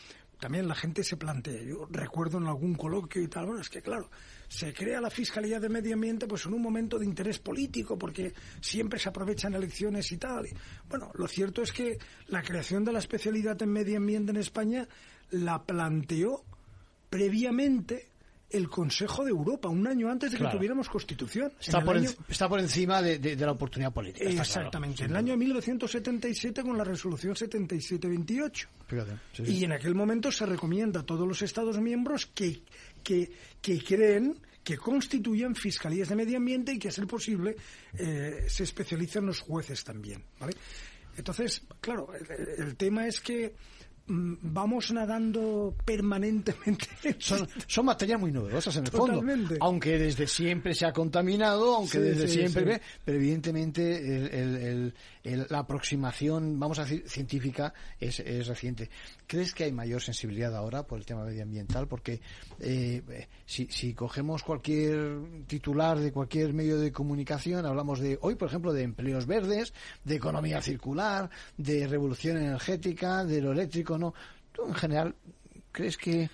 también la gente se plantea, yo recuerdo en algún coloquio y tal, bueno, es que claro, se crea la Fiscalía de Medio Ambiente pues en un momento de interés político, porque siempre se aprovechan elecciones y tal. Bueno, lo cierto es que la creación de la especialidad en medio ambiente en España la planteó previamente el Consejo de Europa, un año antes de que tuviéramos Constitución. Está, por, está por encima de, la oportunidad política. Exactamente. en el año 1977 con la resolución 7728. Y en aquel momento se recomienda a todos los Estados miembros que, que, que creen que constituyan fiscalías de medio ambiente y que, a ser posible, eh, se especialicen los jueces también. ¿vale? Entonces, claro, el tema es que vamos nadando permanentemente. Son, materias muy novedosas en el fondo. Aunque desde siempre se ha contaminado, aunque desde siempre, pero evidentemente la aproximación, vamos a decir, científica es, reciente. ¿Crees que hay mayor sensibilidad ahora por el tema medioambiental? Porque eh, si, si cogemos cualquier titular de cualquier medio de comunicación, hablamos de hoy, por ejemplo, de empleos verdes, de economía circular, de revolución energética, de lo eléctrico, ¿no? ¿Tú en general crees que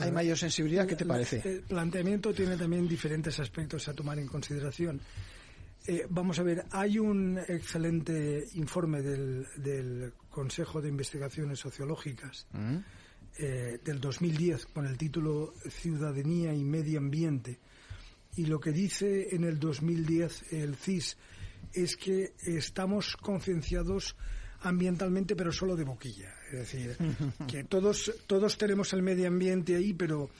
hay mayor sensibilidad? ¿Qué te parece? El planteamiento tiene también diferentes aspectos a tomar en consideración. Eh, vamos a ver, hay un excelente informe del, Consejo de Investigaciones Sociológicas mm. eh, del 2010 con el título Ciudadanía y Medio Ambiente y lo que dice en el 2010 el CIS es que estamos concienciados ambientalmente, pero solo de boquilla. Es decir, que todos, todos tenemos el medio ambiente ahí, pero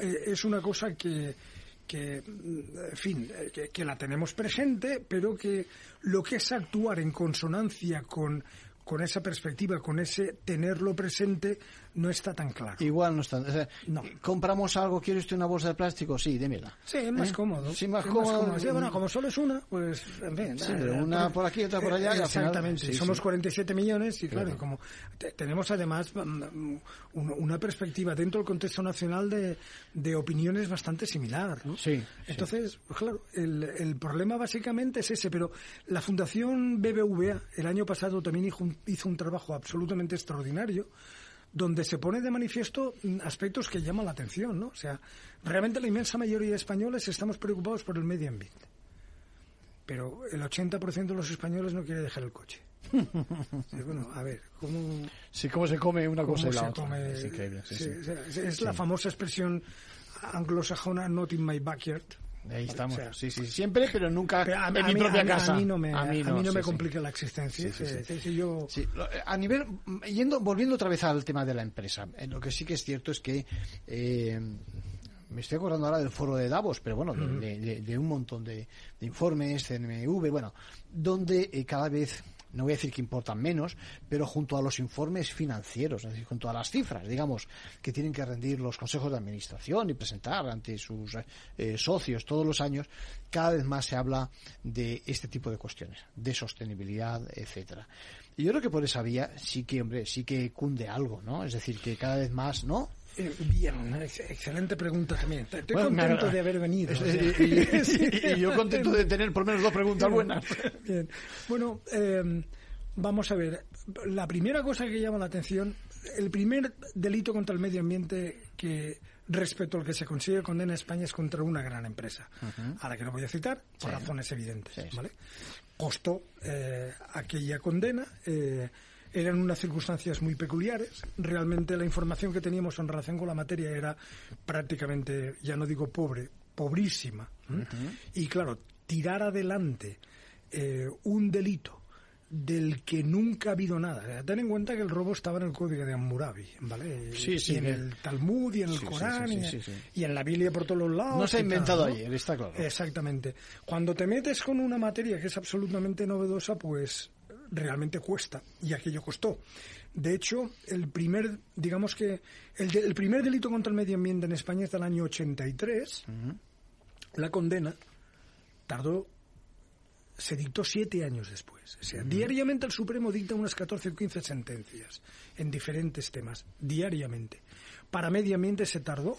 eh, es una cosa que, que en fin, que, que, la tenemos presente, pero que lo que es actuar en consonancia con, con esa perspectiva, con ese tenerlo presente, no está tan claro. Igual no está. O sea, no. Compramos algo, ¿quiere usted una bolsa de plástico? Sí, démela. Sí, es más ¿Eh? cómodo. Sí, más es cómodo. Más cómodo. Sí, bueno, como solo es una, pues, en fin. Sí, pero una por aquí, otra por allá. Eh, exactamente. Final, sí, Somos sí. 47 millones y, claro, Claro. como te- tenemos además mm, un- una perspectiva dentro del contexto nacional de, de opiniones bastante similar, ¿no? Sí, Entonces, pues claro, el, el problema básicamente es ese, pero la Fundación BBVA el año pasado también hizo un, hizo un trabajo absolutamente extraordinario donde se pone de manifiesto aspectos que llaman la atención, ¿no? O sea, realmente la inmensa mayoría de españoles estamos preocupados por el medio ambiente. Pero el 80% de los españoles no quiere dejar el coche. Sí, bueno, a ver, ¿cómo, Sí, cómo se come una cosa y la otra. come? Es increíble. Sí, Sí, sí. o sea, es, es Sí. la famosa expresión anglosajona not in my backyard. Ahí estamos. O sea, sí, sí. Siempre, pero nunca Pero a, en a mi mí, propia a casa. a mí no me, a mí no sí, me sí. complica la existencia. Sí, yo- a nivel, yendo, volviendo otra vez al tema de la empresa, eh, lo que sí que es cierto es que eh, me estoy acordando ahora del foro de Davos, pero bueno, de un montón de, de informes, CNMV, bueno, donde eh, cada vez no voy a decir que importan menos, pero junto a los informes financieros, es decir, junto a las cifras, digamos, que tienen que rendir los consejos de administración y presentar ante sus eh, socios todos los años, cada vez más se habla de este tipo de cuestiones, de sostenibilidad, etcétera. Y yo creo que por esa vía sí que, hombre, sí que cunde algo, ¿no? Es decir, que cada vez más, ¿no? Eh, bien, ex- excelente pregunta también. Estoy Bueno, contento de haber venido. Es- o sea. y, y- y- y yo contento de tener por lo menos dos preguntas buenas. Bien. Bueno, eh, vamos a ver. La primera cosa que llama la atención, el primer delito contra el medio ambiente que respecto al que se consigue condena en España es contra una gran empresa, a la que no voy a citar por Sí. razones evidentes, Sí, sí. ¿vale? Costó eh, aquella condena. eh, eran unas circunstancias muy peculiares. Realmente la información que teníamos en relación con la materia era prácticamente, ya no digo pobre, pobrísima. ¿m? Y claro, tirar adelante eh, un delito del que nunca ha habido nada. Ten en cuenta que el robo estaba en el código de Hammurabi, ¿vale? Sí, sí, Y en el Talmud y en el Sí, Corán y, en la Biblia por todos los lados. No se ha inventado ¿no? ayer, está claro. Exactamente. Cuando te metes con una materia que es absolutamente novedosa, pues realmente cuesta. Y aquello costó. De hecho, el primer, digamos que, el, de- el primer delito contra el medio ambiente en España es del año 83. La condena tardó, se dictó siete años después. O sea, diariamente el Supremo dicta unas 14 o 15 sentencias en diferentes temas, diariamente. Para medio ambiente se tardó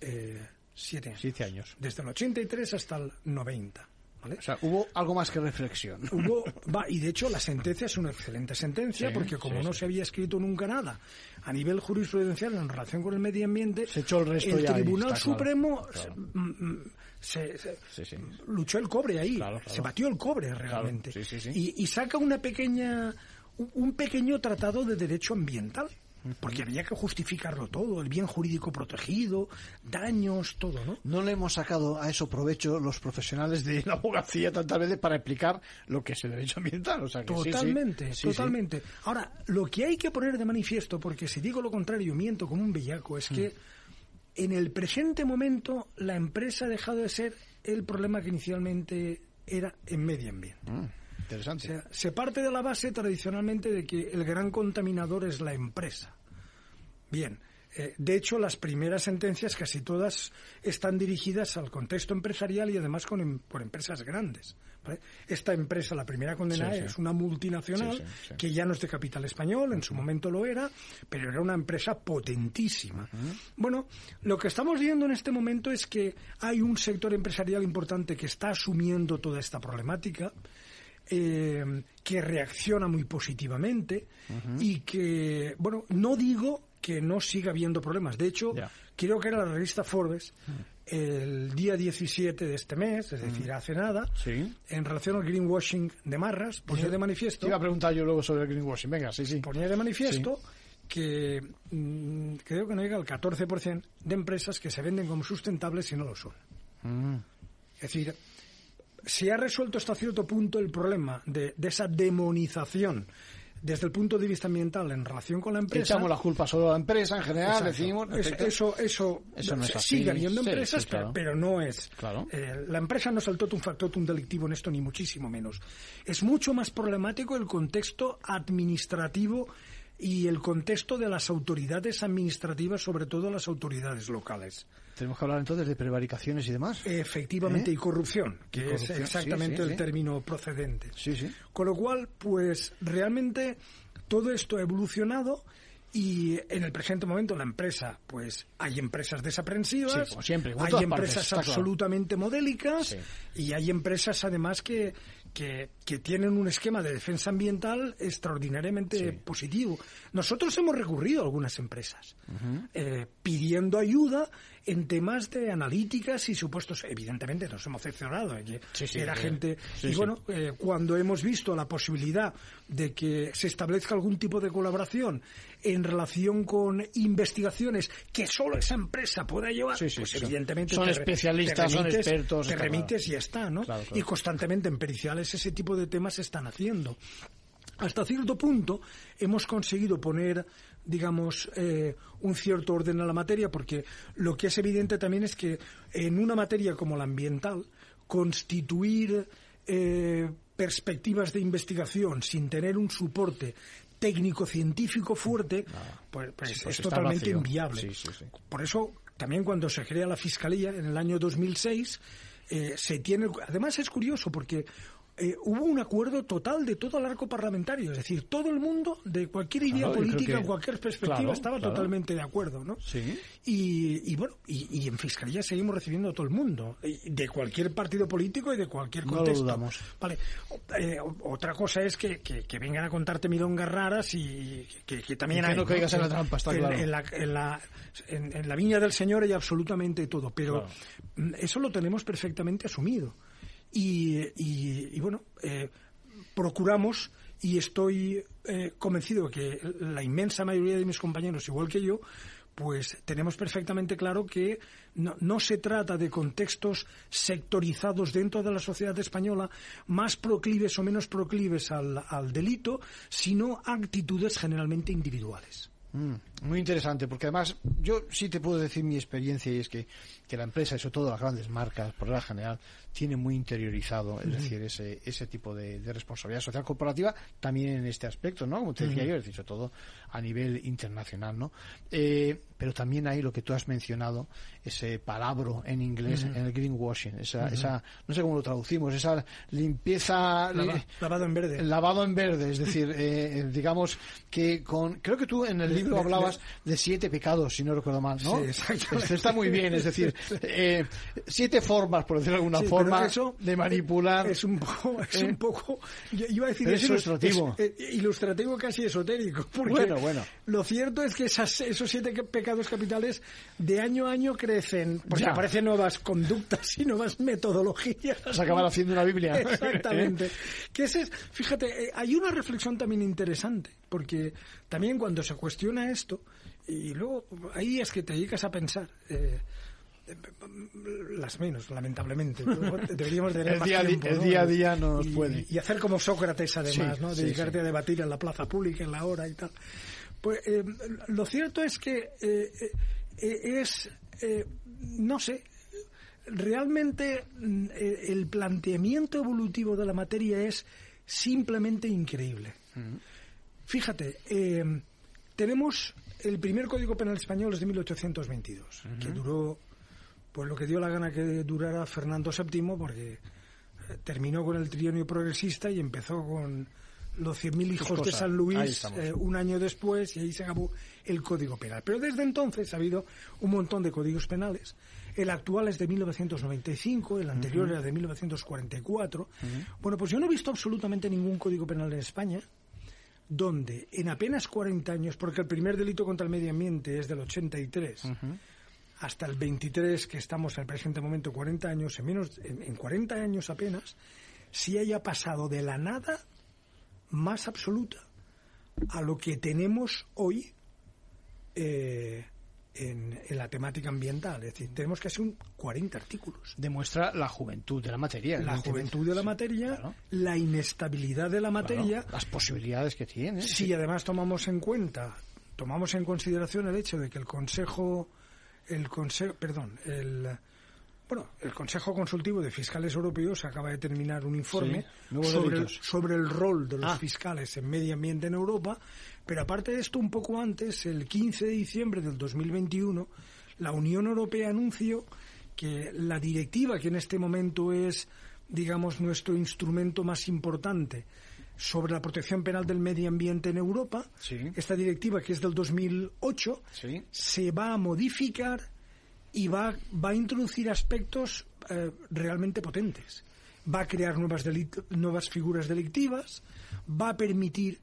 eh, siete años. Siete años. Desde el 83 hasta el 90. ¿Vale? O sea, hubo algo más que reflexión. Hubo, va, y de hecho la sentencia es una excelente sentencia Sí, porque como sí, no sí. se había escrito nunca nada a nivel jurisprudencial en relación con el medio ambiente, Se echó el resto ya ahí, Tribunal claro, Supremo claro. se- mm, mm, se- se- sí. luchó el cobre ahí, Claro, claro. se batió el cobre realmente. Y, y saca una pequeña un pequeño tratado de derecho ambiental. Porque había que justificarlo todo, el bien jurídico protegido, daños, todo, ¿no? No le hemos sacado a eso provecho los profesionales de la abogacía tantas veces para explicar lo que es el derecho ambiental. O sea que sí, sí. Totalmente, Sí, totalmente. Ahora, lo que hay que poner de manifiesto, porque si digo lo contrario miento como un bellaco, es que en el presente momento la empresa ha dejado de ser el problema que inicialmente era en medio ambiente. Mm, O interesante. se parte de la base tradicionalmente de que el gran contaminador es la empresa. Bien, eh, de hecho las primeras sentencias casi todas están dirigidas al contexto empresarial y además con, em- por empresas grandes. ¿vale? Esta empresa, la primera condenada, Sí, sí. es una multinacional Sí, que ya no es de capital español, en su momento lo era, pero era una empresa potentísima. Bueno, lo que estamos viendo en este momento es que hay un sector empresarial importante que está asumiendo toda esta problemática eh, que reacciona muy positivamente y que, bueno, no digo que no siga habiendo problemas. De hecho, creo que era la revista Forbes el día 17 de este mes, es decir, hace nada, Sí. en relación al greenwashing de Marras, ponía de Te manifiesto, iba a preguntar yo luego sobre el greenwashing. Venga, sí, sí. ponía de manifiesto que mm, creo que no llega al 14% de empresas que se venden como sustentables y no lo son. Mm, Es decir, se ha resuelto hasta cierto punto el problema de, de esa demonización desde el punto de vista ambiental en relación con la empresa. Echamos la culpa solo a la empresa en general, decimos. eso, eso, eso no es así. Sigue habiendo empresas, pero, no es. Claro. Eh, la empresa no saltó un factor delictivo en esto, ni muchísimo menos. Es mucho más problemático el contexto administrativo y el contexto de las autoridades administrativas, sobre todo las autoridades locales. Tenemos que hablar entonces de prevaricaciones y demás. Efectivamente, ¿Eh? y corrupción, que es exactamente el término procedente. Con lo cual, pues realmente todo esto ha evolucionado y en el presente momento la empresa, pues hay empresas desaprensivas, siempre, hay empresas absolutamente modélicas y hay empresas además que, que, tienen un esquema de defensa ambiental extraordinariamente positivo. Nosotros hemos recurrido a algunas empresas eh, pidiendo ayuda en temas de analíticas y supuestos. Evidentemente nos hemos decepcionado. ¿eh? era gente. y bueno, eh, cuando hemos visto la posibilidad de que se establezca algún tipo de colaboración en relación con investigaciones que solo esa empresa pueda llevar, pues evidentemente son especialistas, son expertos, te remites y ya está, ¿no? Y constantemente en periciales ese tipo de temas se están haciendo. Hasta cierto punto hemos conseguido poner digamos, eh, un cierto orden a la materia, porque lo que es evidente también es que en una materia como la ambiental, constituir eh, perspectivas de investigación sin tener un soporte técnico-científico fuerte, ah, pues, pues, es totalmente inviable. Por eso, también cuando se crea la Fiscalía en el año 2006, eh, se tiene. Además, es curioso porque eh, hubo un acuerdo total de todo el arco parlamentario, es decir, todo el mundo, de cualquier idea política, cualquier perspectiva, estaba totalmente de acuerdo, ¿no? Sí. Y, bueno, y, en Fiscalía seguimos recibiendo a todo el mundo, de cualquier partido político y de cualquier contexto. No Vale, eh, otra cosa es que, que, vengan a contarte milongas raras y que, también hay... no caigas en la trampa, está claro. En, la, en, la, en, la viña del Señor hay absolutamente todo, pero eso lo tenemos perfectamente asumido. Y, bueno, eh, procuramos y estoy eh, convencido que la inmensa mayoría de mis compañeros, igual que yo, pues tenemos perfectamente claro que no, se trata de contextos sectorizados dentro de la sociedad española, más proclives o menos proclives al, delito, sino actitudes generalmente individuales. Mm, muy interesante, porque además yo sí te puedo decir mi experiencia y es que, que la empresa sobre todo las grandes marcas, por la general, tiene muy interiorizado, es decir, ese, ese tipo de, responsabilidad social corporativa también en este aspecto, ¿no? Como te decía yo, es decir, todo a nivel internacional, ¿no? Eh, pero también hay lo que tú has mencionado, ese palabro en inglés, en el greenwashing, esa, esa, no sé cómo lo traducimos, esa limpieza... lavado en verde. Lavado en verde, es decir, eh, digamos que con... Creo que tú en el libro hablabas de siete pecados, si no recuerdo mal, ¿no? Sí, exacto. Está muy bien, es decir, eh, siete formas, por decirlo de alguna forma, eso de manipular. Es un poco, es un poco, yo iba a decir, es ilustrativo. Eh, ilustrativo casi esotérico. Porque bueno, bueno. Lo cierto es que esas, esos siete pecados capitales de año a año crecen, porque aparecen nuevas conductas y nuevas metodologías. Se acaban haciendo una Biblia. Exactamente. que ese fíjate, eh, hay una reflexión también interesante, porque también cuando se cuestiona esto, y luego ahí es que te dedicas a pensar. Eh, las menos, lamentablemente. Deberíamos tener el día, tiempo, el día a día no nos puede. Y hacer como Sócrates, además, ¿no? Dedicarte a debatir en la plaza pública, en la hora y tal. Pues eh, lo cierto es que eh, eh, es, no sé, realmente el planteamiento evolutivo de la materia es simplemente increíble. Fíjate, tenemos el primer Código Penal español es de 1822, que duró pues lo que dio la gana que durara Fernando VII, porque eh, terminó con el trienio progresista y empezó con los 100.000 hijos de San Luis eh, un año después y ahí se acabó el Código Penal. Pero desde entonces ha habido un montón de códigos penales. El actual es de 1995, el anterior era de 1944. Bueno, pues yo no he visto absolutamente ningún Código Penal en España donde en apenas 40 años, porque el primer delito contra el medio ambiente es del 83, hasta el 23, que estamos en el presente momento, 40 años, en, menos, en, 40 años apenas, si haya pasado de la nada más absoluta a lo que tenemos hoy eh, en, la temática ambiental. Es decir, tenemos casi un 40 artículos. Demuestra la juventud de la materia. La juventud de la materia, la inestabilidad de la materia. las posibilidades que tiene. Si además tomamos en cuenta, tomamos en consideración el hecho de que el Consejo, el Consejo, perdón, el bueno, el Consejo Consultivo de Fiscales Europeos acaba de terminar un informe sobre, el, sobre, el, rol de los ah. fiscales en medio ambiente en Europa, pero aparte de esto, un poco antes, el 15 de diciembre del 2021, la Unión Europea anunció que la directiva, que en este momento es, digamos, nuestro instrumento más importante sobre la protección penal del medio ambiente en Europa, esta directiva, que es del 2008, se va a modificar y va, va a introducir aspectos eh, realmente potentes. Va a crear nuevas, nuevas figuras delictivas, va a permitir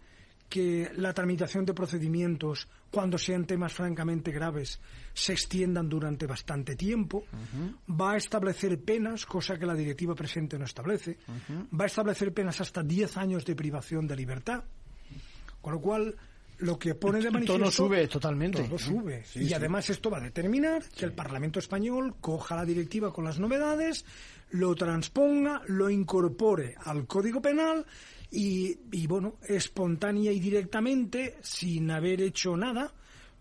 que la tramitación de procedimientos, cuando sean temas francamente graves, se extiendan durante bastante tiempo, va a establecer penas, cosa que la directiva presente no establece, va a establecer penas hasta 10 años de privación de libertad, con lo cual lo que pone de manifiesto... Todo sube totalmente. Todo sube. y además esto va a determinar que el Parlamento español coja la directiva con las novedades, lo transponga, lo incorpore al Código Penal y, y bueno, espontánea y directamente, sin haber hecho nada,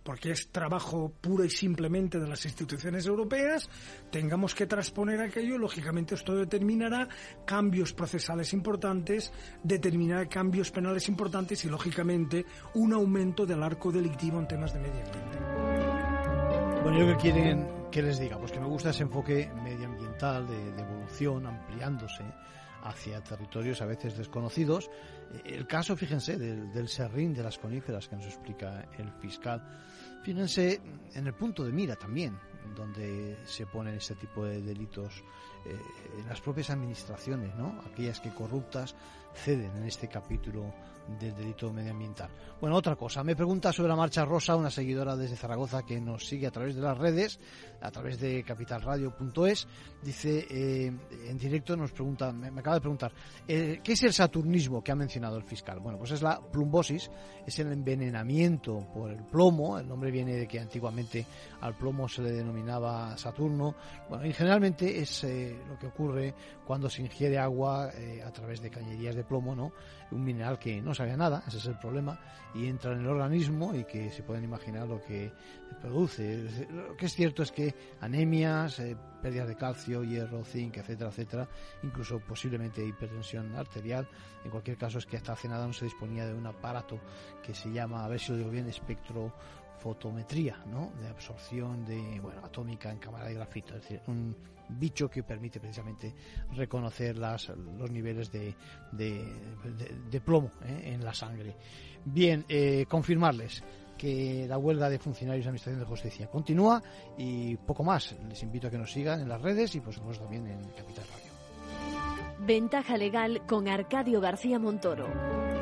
porque es trabajo puro y simplemente de las instituciones europeas, tengamos que transponer aquello, lógicamente esto determinará cambios procesales importantes, determinará cambios penales importantes y, lógicamente, un aumento del arco delictivo en temas de medio ambiente. Bueno, yo que quieren que les diga, pues que me gusta ese enfoque medioambiental de, evolución ampliándose hacia territorios a veces desconocidos. El caso, fíjense, del serrín de las coníferas que nos explica el fiscal Fíjense en el punto de mira también, donde se ponen este tipo de delitos eh, en las propias administraciones, ¿no? Aquellas que corruptas ceden en este capítulo del delito medioambiental. Bueno, otra cosa, me pregunta sobre la Marcha Rosa una seguidora desde Zaragoza que nos sigue a través de las redes, a través de capitalradio.es, dice eh, en directo, nos pregunta, me, acaba de preguntar, eh, ¿qué es el saturnismo que ha mencionado el fiscal? Bueno, pues es la plumbosis, es el envenenamiento por el plomo, el nombre viene de que antiguamente al plomo se le denominaba Saturno, bueno, y generalmente es eh, lo que ocurre cuando se ingiere agua a través de cañerías de plomo, ¿no? Un mineral que no sabía nada, ese es el problema, y entra en el organismo y que se pueden imaginar lo que produce. Lo que es cierto es que anemias, eh, pérdidas de calcio, hierro, zinc, etcétera, etcétera, incluso posiblemente hipertensión arterial. En cualquier caso es que hasta hace nada no se disponía de un aparato que se llama, a ver si lo digo bien, espectro fotometría, ¿no? De absorción de, bueno, atómica en cámara de grafito, es decir, un bicho que permite precisamente reconocer las, los niveles de, de, plomo ¿eh? en la sangre. Bien, eh, confirmarles que la huelga de funcionarios de Administración de Justicia continúa y poco más. Les invito a que nos sigan en las redes y por supuesto también en Capital Radio. Ventaja legal con Arcadio García Montoro.